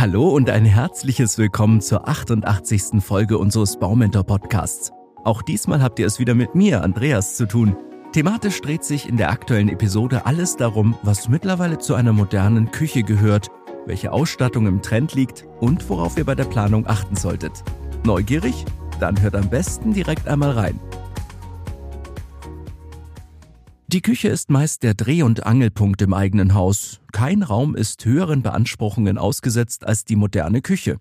Hallo und ein herzliches Willkommen zur 88. Folge unseres Baumentor Podcasts. Auch diesmal habt ihr es wieder mit mir, Andreas, zu tun. Thematisch dreht sich in der aktuellen Episode alles darum, was mittlerweile zu einer modernen Küche gehört, welche Ausstattung im Trend liegt und worauf ihr bei der Planung achten solltet. Neugierig? Dann hört am besten direkt einmal rein. Die Küche ist meist der Dreh- und Angelpunkt im eigenen Haus. Kein Raum ist höheren Beanspruchungen ausgesetzt als die moderne Küche.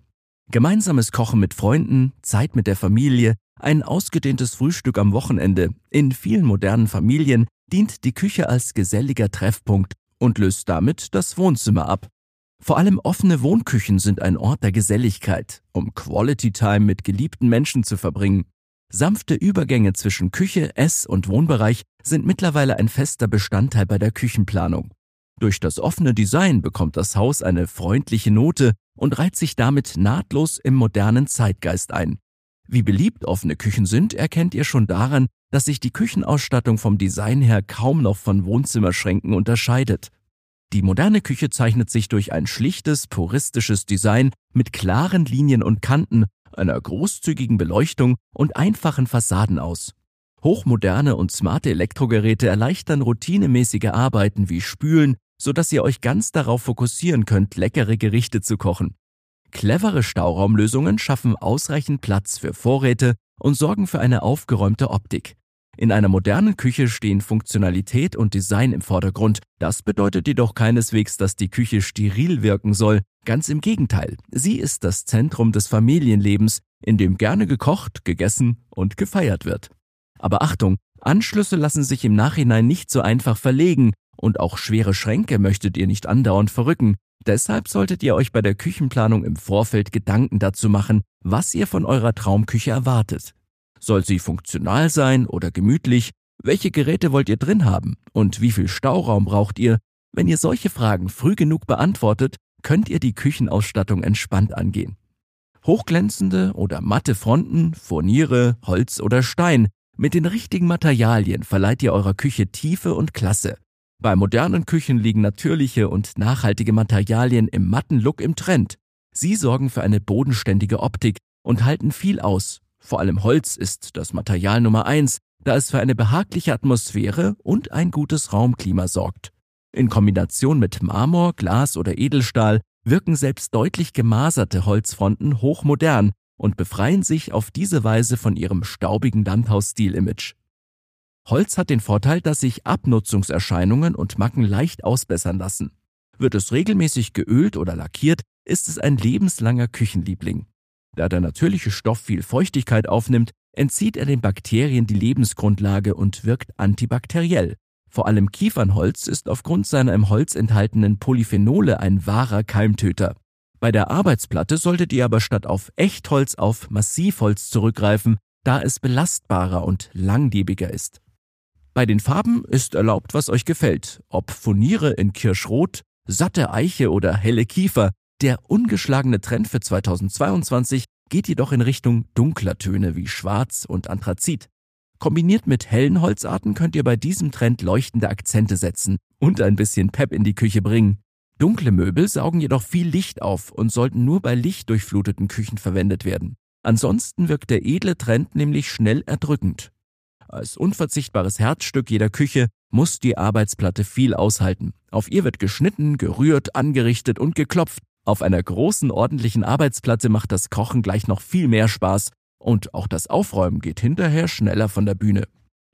Gemeinsames Kochen mit Freunden, Zeit mit der Familie, ein ausgedehntes Frühstück am Wochenende. In vielen modernen Familien dient die Küche als geselliger Treffpunkt und löst damit das Wohnzimmer ab. Vor allem offene Wohnküchen sind ein Ort der Geselligkeit, um Quality Time mit geliebten Menschen zu verbringen. Sanfte Übergänge zwischen Küche, Ess- und Wohnbereich sind mittlerweile ein fester Bestandteil bei der Küchenplanung. Durch das offene Design bekommt das Haus eine freundliche Note und reiht sich damit nahtlos im modernen Zeitgeist ein. Wie beliebt offene Küchen sind, erkennt ihr schon daran, dass sich die Küchenausstattung vom Design her kaum noch von Wohnzimmerschränken unterscheidet. Die moderne Küche zeichnet sich durch ein schlichtes, puristisches Design mit klaren Linien und Kanten einer großzügigen Beleuchtung und einfachen Fassaden aus. Hochmoderne und smarte Elektrogeräte erleichtern routinemäßige Arbeiten wie Spülen, sodass ihr euch ganz darauf fokussieren könnt, leckere Gerichte zu kochen. Clevere Stauraumlösungen schaffen ausreichend Platz für Vorräte und sorgen für eine aufgeräumte Optik. In einer modernen Küche stehen Funktionalität und Design im Vordergrund. Das bedeutet jedoch keineswegs, dass die Küche steril wirken soll. Ganz im Gegenteil. Sie ist das Zentrum des Familienlebens, in dem gerne gekocht, gegessen und gefeiert wird. Aber Achtung, Anschlüsse lassen sich im Nachhinein nicht so einfach verlegen und auch schwere Schränke möchtet ihr nicht andauernd verrücken. Deshalb solltet ihr euch bei der Küchenplanung im Vorfeld Gedanken dazu machen, was ihr von eurer Traumküche erwartet. Soll sie funktional sein oder gemütlich? Welche Geräte wollt ihr drin haben? Und wie viel Stauraum braucht ihr? Wenn ihr solche Fragen früh genug beantwortet, könnt ihr die Küchenausstattung entspannt angehen. Hochglänzende oder matte Fronten, Furniere, Holz oder Stein. Mit den richtigen Materialien verleiht ihr eurer Küche Tiefe und Klasse. Bei modernen Küchen liegen natürliche und nachhaltige Materialien im matten Look im Trend. Sie sorgen für eine bodenständige Optik und halten viel aus, vor allem Holz ist das Material Nummer eins, da es für eine behagliche Atmosphäre und ein gutes Raumklima sorgt. In Kombination mit Marmor, Glas oder Edelstahl wirken selbst deutlich gemaserte Holzfronten hochmodern und befreien sich auf diese Weise von ihrem staubigen Landhausstil-Image. Holz hat den Vorteil, dass sich Abnutzungserscheinungen und Macken leicht ausbessern lassen. Wird es regelmäßig geölt oder lackiert, ist es ein lebenslanger Küchenliebling. Da der natürliche Stoff viel Feuchtigkeit aufnimmt, entzieht er den Bakterien die Lebensgrundlage und wirkt antibakteriell. Vor allem Kiefernholz ist aufgrund seiner im Holz enthaltenen Polyphenole ein wahrer Keimtöter. Bei der Arbeitsplatte solltet ihr aber statt auf Echtholz auf Massivholz zurückgreifen, da es belastbarer und langlebiger ist. Bei den Farben ist erlaubt, was euch gefällt, ob Furniere in Kirschrot, satte Eiche oder helle Kiefer, der ungeschlagene Trend für 2022 geht jedoch in Richtung dunkler Töne wie Schwarz und Anthrazit. Kombiniert mit hellen Holzarten könnt ihr bei diesem Trend leuchtende Akzente setzen und ein bisschen Pep in die Küche bringen. Dunkle Möbel saugen jedoch viel Licht auf und sollten nur bei lichtdurchfluteten Küchen verwendet werden. Ansonsten wirkt der edle Trend nämlich schnell erdrückend. Als unverzichtbares Herzstück jeder Küche muss die Arbeitsplatte viel aushalten. Auf ihr wird geschnitten, gerührt, angerichtet und geklopft. Auf einer großen, ordentlichen Arbeitsplatte macht das Kochen gleich noch viel mehr Spaß und auch das Aufräumen geht hinterher schneller von der Bühne.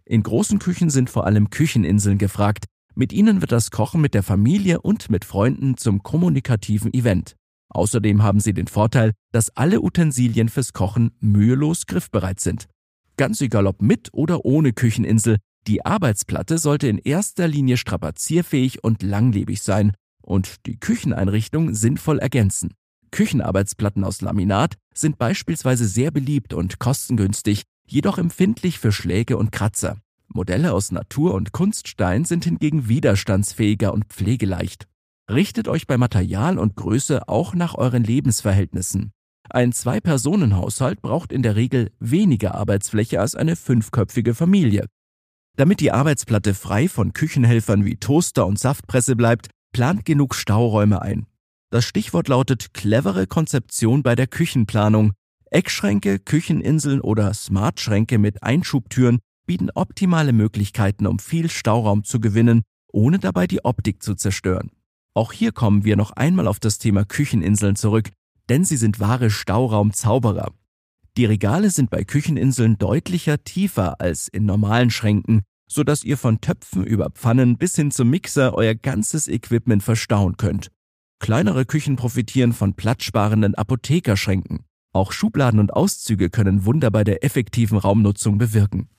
In großen Küchen sind vor allem Kücheninseln gefragt. Mit ihnen wird das Kochen mit der Familie und mit Freunden zum kommunikativen Event. Außerdem haben sie den Vorteil, dass alle Utensilien fürs Kochen mühelos griffbereit sind. Ganz egal ob mit oder ohne Kücheninsel, die Arbeitsplatte sollte in erster Linie strapazierfähig und langlebig sein und die Kücheneinrichtung sinnvoll ergänzen. Küchenarbeitsplatten aus Laminat sind beispielsweise sehr beliebt und kostengünstig, jedoch empfindlich für Schläge und Kratzer. Modelle aus Natur- und Kunststein sind hingegen widerstandsfähiger und pflegeleicht. Richtet euch bei Material und Größe auch nach euren Lebensverhältnissen. Ein Zwei-Personen-Haushalt braucht in der Regel weniger Arbeitsfläche als eine fünfköpfige Familie. Damit die Arbeitsplatte frei von Küchenhelfern wie Toaster und Saftpresse bleibt, Plant genug Stauräume ein. Das Stichwort lautet clevere Konzeption bei der Küchenplanung. Eckschränke, Kücheninseln oder Smartschränke mit Einschubtüren bieten optimale Möglichkeiten, um viel Stauraum zu gewinnen, ohne dabei die Optik zu zerstören. Auch hier kommen wir noch einmal auf das Thema Kücheninseln zurück, denn sie sind wahre Stauraumzauberer. Die Regale sind bei Kücheninseln deutlicher tiefer als in normalen Schränken, so dass ihr von Töpfen über Pfannen bis hin zum Mixer euer ganzes Equipment verstauen könnt. Kleinere Küchen profitieren von platzsparenden Apothekerschränken. Auch Schubladen und Auszüge können Wunder bei der effektiven Raumnutzung bewirken.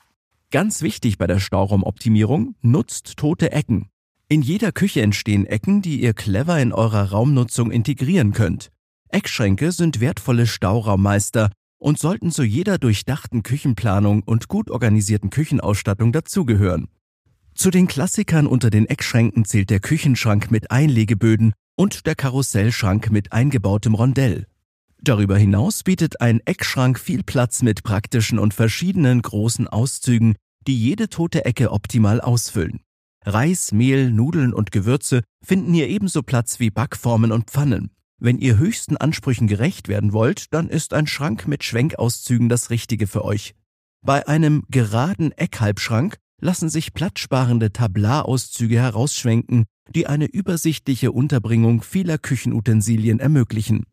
Ganz wichtig bei der Stauraumoptimierung, nutzt tote Ecken. In jeder Küche entstehen Ecken, die ihr clever in eurer Raumnutzung integrieren könnt. Eckschränke sind wertvolle Stauraummeister und sollten zu jeder durchdachten Küchenplanung und gut organisierten Küchenausstattung dazugehören. Zu den Klassikern unter den Eckschränken zählt der Küchenschrank mit Einlegeböden und der Karussellschrank mit eingebautem Rondell. Darüber hinaus bietet ein Eckschrank viel Platz mit praktischen und verschiedenen großen Auszügen, die jede tote Ecke optimal ausfüllen. Reis, Mehl, Nudeln und Gewürze finden hier ebenso Platz wie Backformen und Pfannen. Wenn ihr höchsten Ansprüchen gerecht werden wollt, dann ist ein Schrank mit Schwenkauszügen das Richtige für euch. Bei einem geraden Eckhalbschrank lassen sich platzsparende Tablarauszüge herausschwenken, die eine übersichtliche Unterbringung vieler Küchenutensilien ermöglichen.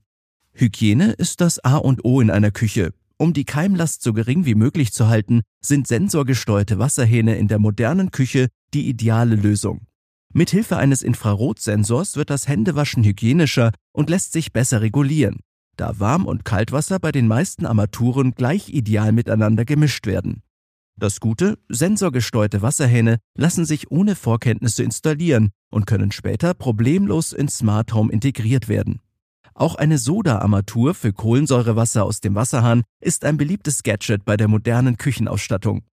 Hygiene ist das A und O in einer Küche. Um die Keimlast so gering wie möglich zu halten, sind sensorgesteuerte Wasserhähne in der modernen Küche die ideale Lösung. Mithilfe eines Infrarotsensors wird das Händewaschen hygienischer und lässt sich besser regulieren, da Warm- und Kaltwasser bei den meisten Armaturen gleich ideal miteinander gemischt werden. Das Gute, sensorgesteuerte Wasserhähne lassen sich ohne Vorkenntnisse installieren und können später problemlos in Smart Home integriert werden. Auch eine Soda-Armatur für Kohlensäurewasser aus dem Wasserhahn ist ein beliebtes Gadget bei der modernen Küchenausstattung.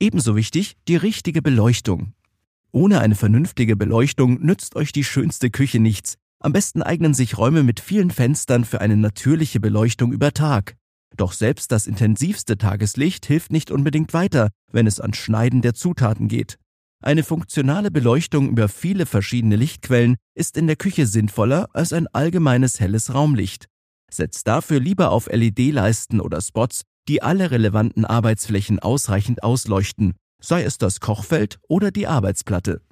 Ebenso wichtig die richtige Beleuchtung. Ohne eine vernünftige Beleuchtung nützt euch die schönste Küche nichts. Am besten eignen sich Räume mit vielen Fenstern für eine natürliche Beleuchtung über Tag. Doch selbst das intensivste Tageslicht hilft nicht unbedingt weiter, wenn es an Schneiden der Zutaten geht. Eine funktionale Beleuchtung über viele verschiedene Lichtquellen ist in der Küche sinnvoller als ein allgemeines helles Raumlicht. Setzt dafür lieber auf LED-Leisten oder Spots, die alle relevanten Arbeitsflächen ausreichend ausleuchten, sei es das Kochfeld oder die Arbeitsplatte.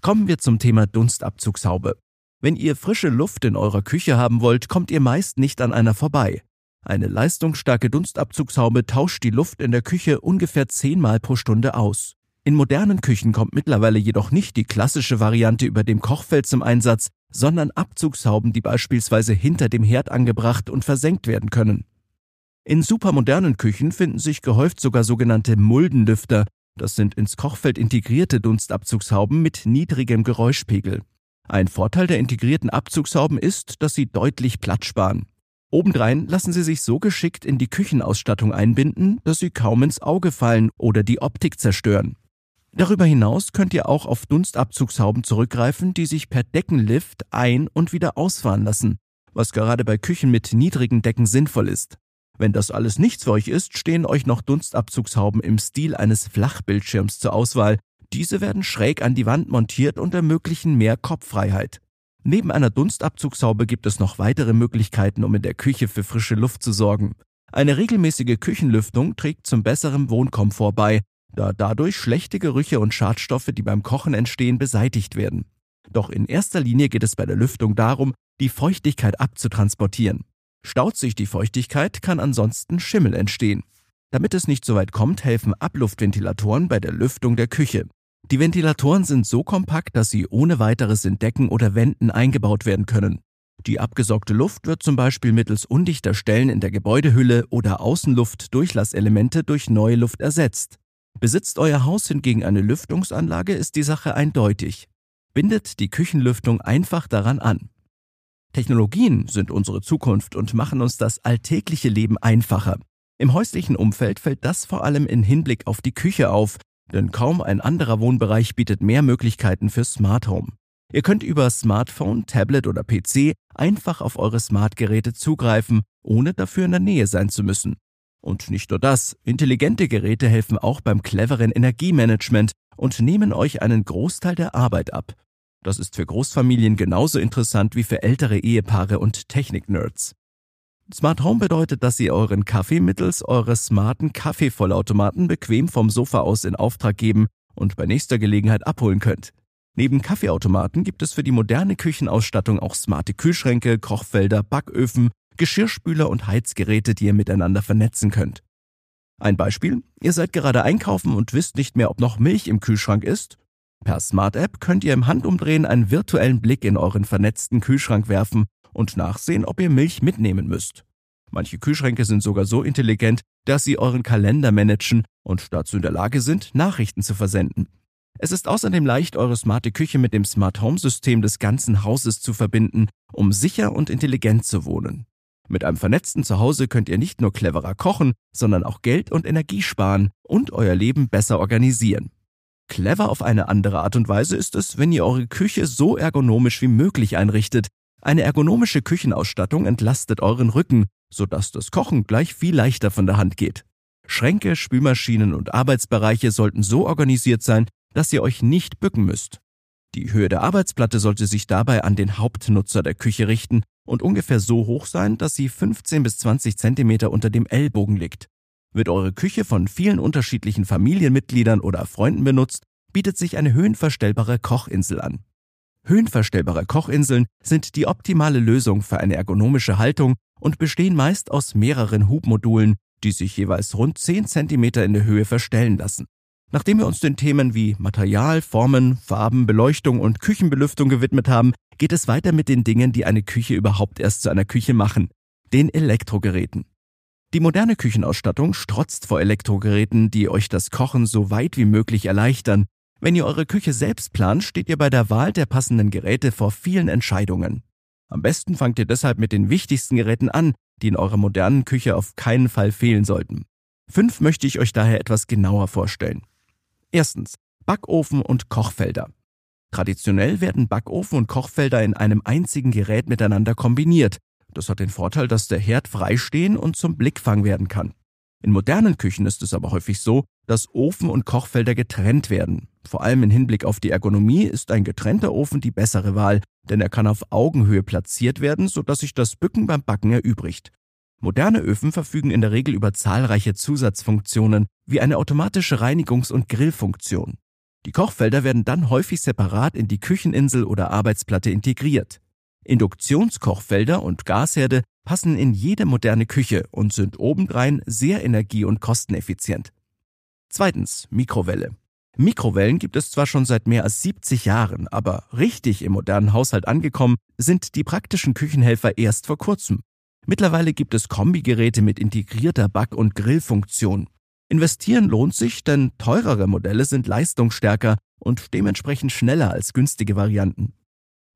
Kommen wir zum Thema Dunstabzugshaube. Wenn ihr frische Luft in eurer Küche haben wollt, kommt ihr meist nicht an einer vorbei. Eine leistungsstarke Dunstabzugshaube tauscht die Luft in der Küche ungefähr zehnmal pro Stunde aus. In modernen Küchen kommt mittlerweile jedoch nicht die klassische Variante über dem Kochfeld zum Einsatz, sondern Abzugshauben, die beispielsweise hinter dem Herd angebracht und versenkt werden können. In supermodernen Küchen finden sich gehäuft sogar sogenannte Muldenlüfter, das sind ins Kochfeld integrierte Dunstabzugshauben mit niedrigem Geräuschpegel. Ein Vorteil der integrierten Abzugshauben ist, dass sie deutlich Platz sparen. Obendrein lassen sie sich so geschickt in die Küchenausstattung einbinden, dass sie kaum ins Auge fallen oder die Optik zerstören. Darüber hinaus könnt ihr auch auf Dunstabzugshauben zurückgreifen, die sich per Deckenlift ein- und wieder ausfahren lassen, was gerade bei Küchen mit niedrigen Decken sinnvoll ist. Wenn das alles nichts für euch ist, stehen euch noch Dunstabzugshauben im Stil eines Flachbildschirms zur Auswahl. Diese werden schräg an die Wand montiert und ermöglichen mehr Kopffreiheit. Neben einer Dunstabzugshaube gibt es noch weitere Möglichkeiten, um in der Küche für frische Luft zu sorgen. Eine regelmäßige Küchenlüftung trägt zum besseren Wohnkomfort bei, da dadurch schlechte Gerüche und Schadstoffe, die beim Kochen entstehen, beseitigt werden. Doch in erster Linie geht es bei der Lüftung darum, die Feuchtigkeit abzutransportieren. Staut sich die Feuchtigkeit, kann ansonsten Schimmel entstehen. Damit es nicht so weit kommt, helfen Abluftventilatoren bei der Lüftung der Küche. Die Ventilatoren sind so kompakt, dass sie ohne weiteres in Decken oder Wänden eingebaut werden können. Die abgesaugte Luft wird zum Beispiel mittels undichter Stellen in der Gebäudehülle oder Außenluft-Durchlasselemente durch neue Luft ersetzt. Besitzt euer Haus hingegen eine Lüftungsanlage, ist die Sache eindeutig. Bindet die Küchenlüftung einfach daran an. Technologien sind unsere Zukunft und machen uns das alltägliche Leben einfacher. Im häuslichen Umfeld fällt das vor allem in Hinblick auf die Küche auf, denn kaum ein anderer Wohnbereich bietet mehr Möglichkeiten für Smart Home. Ihr könnt über Smartphone, Tablet oder PC einfach auf eure Smartgeräte zugreifen, ohne dafür in der Nähe sein zu müssen. Und nicht nur das, intelligente Geräte helfen auch beim cleveren Energiemanagement und nehmen euch einen Großteil der Arbeit ab. Das ist für Großfamilien genauso interessant wie für ältere Ehepaare und Technik-Nerds. Smart Home bedeutet, dass ihr euren Kaffee mittels eures smarten Kaffeevollautomaten bequem vom Sofa aus in Auftrag geben und bei nächster Gelegenheit abholen könnt. Neben Kaffeeautomaten gibt es für die moderne Küchenausstattung auch smarte Kühlschränke, Kochfelder, Backöfen, Geschirrspüler und Heizgeräte, die ihr miteinander vernetzen könnt. Ein Beispiel, ihr seid gerade einkaufen und wisst nicht mehr, ob noch Milch im Kühlschrank ist. Per Smart App könnt ihr im Handumdrehen einen virtuellen Blick in euren vernetzten Kühlschrank werfen und nachsehen, ob ihr Milch mitnehmen müsst. Manche Kühlschränke sind sogar so intelligent, dass sie euren Kalender managen und dazu in der Lage sind, Nachrichten zu versenden. Es ist außerdem leicht, eure smarte Küche mit dem Smart Home System des ganzen Hauses zu verbinden, um sicher und intelligent zu wohnen. Mit einem vernetzten Zuhause könnt ihr nicht nur cleverer kochen, sondern auch Geld und Energie sparen und euer Leben besser organisieren. Clever auf eine andere Art und Weise ist es, wenn ihr eure Küche so ergonomisch wie möglich einrichtet. Eine ergonomische Küchenausstattung entlastet euren Rücken, sodass das Kochen gleich viel leichter von der Hand geht. Schränke, Spülmaschinen und Arbeitsbereiche sollten so organisiert sein, dass ihr euch nicht bücken müsst. Die Höhe der Arbeitsplatte sollte sich dabei an den Hauptnutzer der Küche richten und ungefähr so hoch sein, dass sie 15 bis 20 Zentimeter unter dem Ellbogen liegt. Wird eure Küche von vielen unterschiedlichen Familienmitgliedern oder Freunden benutzt, bietet sich eine höhenverstellbare Kochinsel an. Höhenverstellbare Kochinseln sind die optimale Lösung für eine ergonomische Haltung und bestehen meist aus mehreren Hubmodulen, die sich jeweils rund 10 Zentimeter in der Höhe verstellen lassen. Nachdem wir uns den Themen wie Material, Formen, Farben, Beleuchtung und Küchenbelüftung gewidmet haben, geht es weiter mit den Dingen, die eine Küche überhaupt erst zu einer Küche machen, den Elektrogeräten. Die moderne Küchenausstattung strotzt vor Elektrogeräten, die euch das Kochen so weit wie möglich erleichtern. Wenn ihr eure Küche selbst plant, steht ihr bei der Wahl der passenden Geräte vor vielen Entscheidungen. Am besten fangt ihr deshalb mit den wichtigsten Geräten an, die in eurer modernen Küche auf keinen Fall fehlen sollten. Fünf möchte ich euch daher etwas genauer vorstellen. Erstens. Backofen und Kochfelder. Traditionell werden Backofen und Kochfelder in einem einzigen Gerät miteinander kombiniert. Das hat den Vorteil, dass der Herd freistehen und zum Blickfang werden kann. In modernen Küchen ist es aber häufig so, dass Ofen und Kochfelder getrennt werden. Vor allem im Hinblick auf die Ergonomie ist ein getrennter Ofen die bessere Wahl, denn er kann auf Augenhöhe platziert werden, sodass sich das Bücken beim Backen erübrigt. Moderne Öfen verfügen in der Regel über zahlreiche Zusatzfunktionen, wie eine automatische Reinigungs- und Grillfunktion. Die Kochfelder werden dann häufig separat in die Kücheninsel oder Arbeitsplatte integriert. Induktionskochfelder und Gasherde passen in jede moderne Küche und sind obendrein sehr energie- und kosteneffizient. Zweitens, Mikrowelle. Mikrowellen gibt es zwar schon seit mehr als 70 Jahren, aber richtig im modernen Haushalt angekommen sind die praktischen Küchenhelfer erst vor kurzem. Mittlerweile gibt es Kombigeräte mit integrierter Back- und Grillfunktion. Investieren lohnt sich, denn teurere Modelle sind leistungsstärker und dementsprechend schneller als günstige Varianten.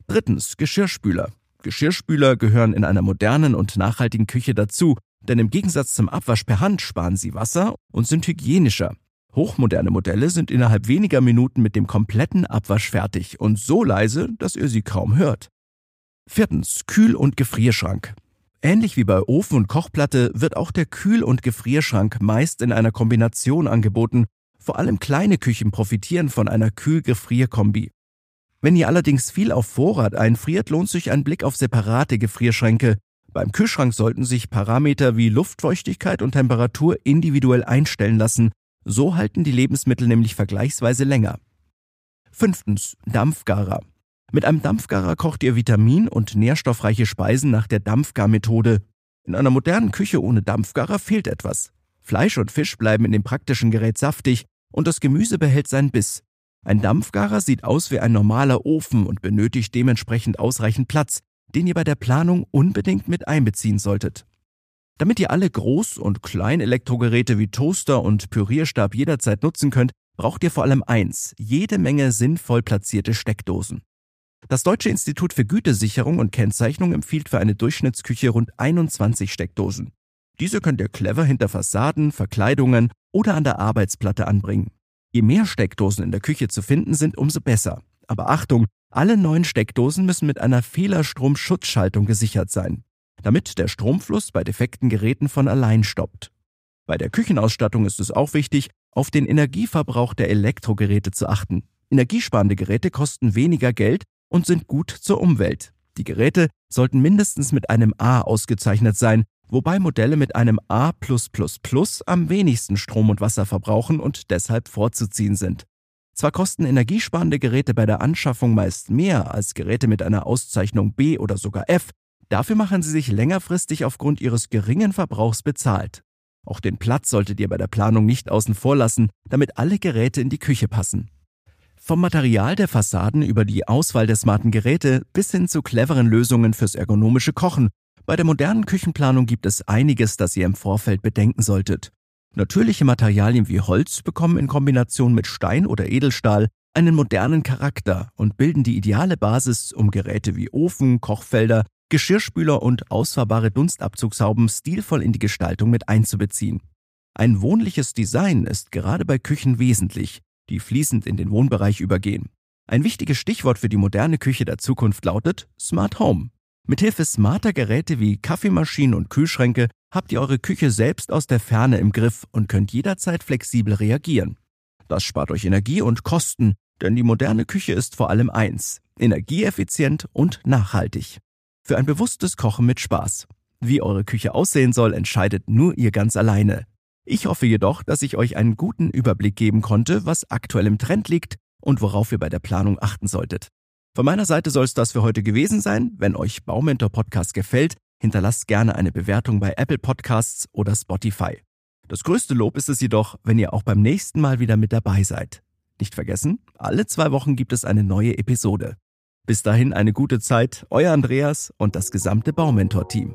Drittens, Geschirrspüler. Geschirrspüler gehören in einer modernen und nachhaltigen Küche dazu, denn im Gegensatz zum Abwasch per Hand sparen sie Wasser und sind hygienischer. Hochmoderne Modelle sind innerhalb weniger Minuten mit dem kompletten Abwasch fertig und so leise, dass ihr sie kaum hört. Viertens, Kühl- und Gefrierschrank. Ähnlich wie bei Ofen und Kochplatte wird auch der Kühl- und Gefrierschrank meist in einer Kombination angeboten. Vor allem kleine Küchen profitieren von einer Kühl-Gefrier-Kombi. Wenn ihr allerdings viel auf Vorrat einfriert, lohnt sich ein Blick auf separate Gefrierschränke. Beim Kühlschrank sollten sich Parameter wie Luftfeuchtigkeit und Temperatur individuell einstellen lassen. So halten die Lebensmittel nämlich vergleichsweise länger. Fünftens. Dampfgarer. Mit einem Dampfgarer kocht ihr vitamin- und nährstoffreiche Speisen nach der Dampfgarmethode. In einer modernen Küche ohne Dampfgarer fehlt etwas. Fleisch und Fisch bleiben in dem praktischen Gerät saftig und das Gemüse behält seinen Biss. Ein Dampfgarer sieht aus wie ein normaler Ofen und benötigt dementsprechend ausreichend Platz, den ihr bei der Planung unbedingt mit einbeziehen solltet. Damit ihr alle Groß- und Kleinelektrogeräte wie Toaster und Pürierstab jederzeit nutzen könnt, braucht ihr vor allem eins, jede Menge sinnvoll platzierte Steckdosen. Das Deutsche Institut für Gütesicherung und Kennzeichnung empfiehlt für eine Durchschnittsküche rund 21 Steckdosen. Diese könnt ihr clever hinter Fassaden, Verkleidungen oder an der Arbeitsplatte anbringen. Je mehr Steckdosen in der Küche zu finden sind, umso besser. Aber Achtung, alle neuen Steckdosen müssen mit einer Fehlerstromschutzschaltung gesichert sein, damit der Stromfluss bei defekten Geräten von allein stoppt. Bei der Küchenausstattung ist es auch wichtig, auf den Energieverbrauch der Elektrogeräte zu achten. Energiesparende Geräte kosten weniger Geld und sind gut zur Umwelt. Die Geräte sollten mindestens mit einem A ausgezeichnet sein, wobei Modelle mit einem A am wenigsten Strom und Wasser verbrauchen und deshalb vorzuziehen sind. Zwar kosten energiesparende Geräte bei der Anschaffung meist mehr als Geräte mit einer Auszeichnung B oder sogar F, dafür machen sie sich längerfristig aufgrund ihres geringen Verbrauchs bezahlt. Auch den Platz solltet ihr bei der Planung nicht außen vor lassen, damit alle Geräte in die Küche passen. Vom Material der Fassaden über die Auswahl der smarten Geräte bis hin zu cleveren Lösungen fürs ergonomische Kochen. Bei der modernen Küchenplanung gibt es einiges, das ihr im Vorfeld bedenken solltet. Natürliche Materialien wie Holz bekommen in Kombination mit Stein oder Edelstahl einen modernen Charakter und bilden die ideale Basis, um Geräte wie Ofen, Kochfelder, Geschirrspüler und ausfahrbare Dunstabzugshauben stilvoll in die Gestaltung mit einzubeziehen. Ein wohnliches Design ist gerade bei Küchen wesentlich, die fließend in den Wohnbereich übergehen. Ein wichtiges Stichwort für die moderne Küche der Zukunft lautet Smart Home. Mithilfe smarter Geräte wie Kaffeemaschinen und Kühlschränke habt ihr eure Küche selbst aus der Ferne im Griff und könnt jederzeit flexibel reagieren. Das spart euch Energie und Kosten, denn die moderne Küche ist vor allem eins, energieeffizient und nachhaltig. Für ein bewusstes Kochen mit Spaß. Wie eure Küche aussehen soll, entscheidet nur ihr ganz alleine. Ich hoffe jedoch, dass ich euch einen guten Überblick geben konnte, was aktuell im Trend liegt und worauf ihr bei der Planung achten solltet. Von meiner Seite soll es das für heute gewesen sein. Wenn euch Baumentor Podcast gefällt, hinterlasst gerne eine Bewertung bei Apple Podcasts oder Spotify. Das größte Lob ist es jedoch, wenn ihr auch beim nächsten Mal wieder mit dabei seid. Nicht vergessen, alle zwei Wochen gibt es eine neue Episode. Bis dahin eine gute Zeit, euer Andreas und das gesamte Baumentor-Team.